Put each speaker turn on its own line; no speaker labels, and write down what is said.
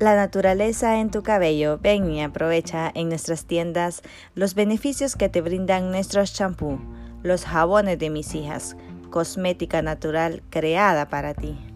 La naturaleza en tu cabello. Ven y aprovecha en nuestras tiendas los beneficios que te brindan nuestros champú, los jabones de mis hijas, cosmética natural creada para ti.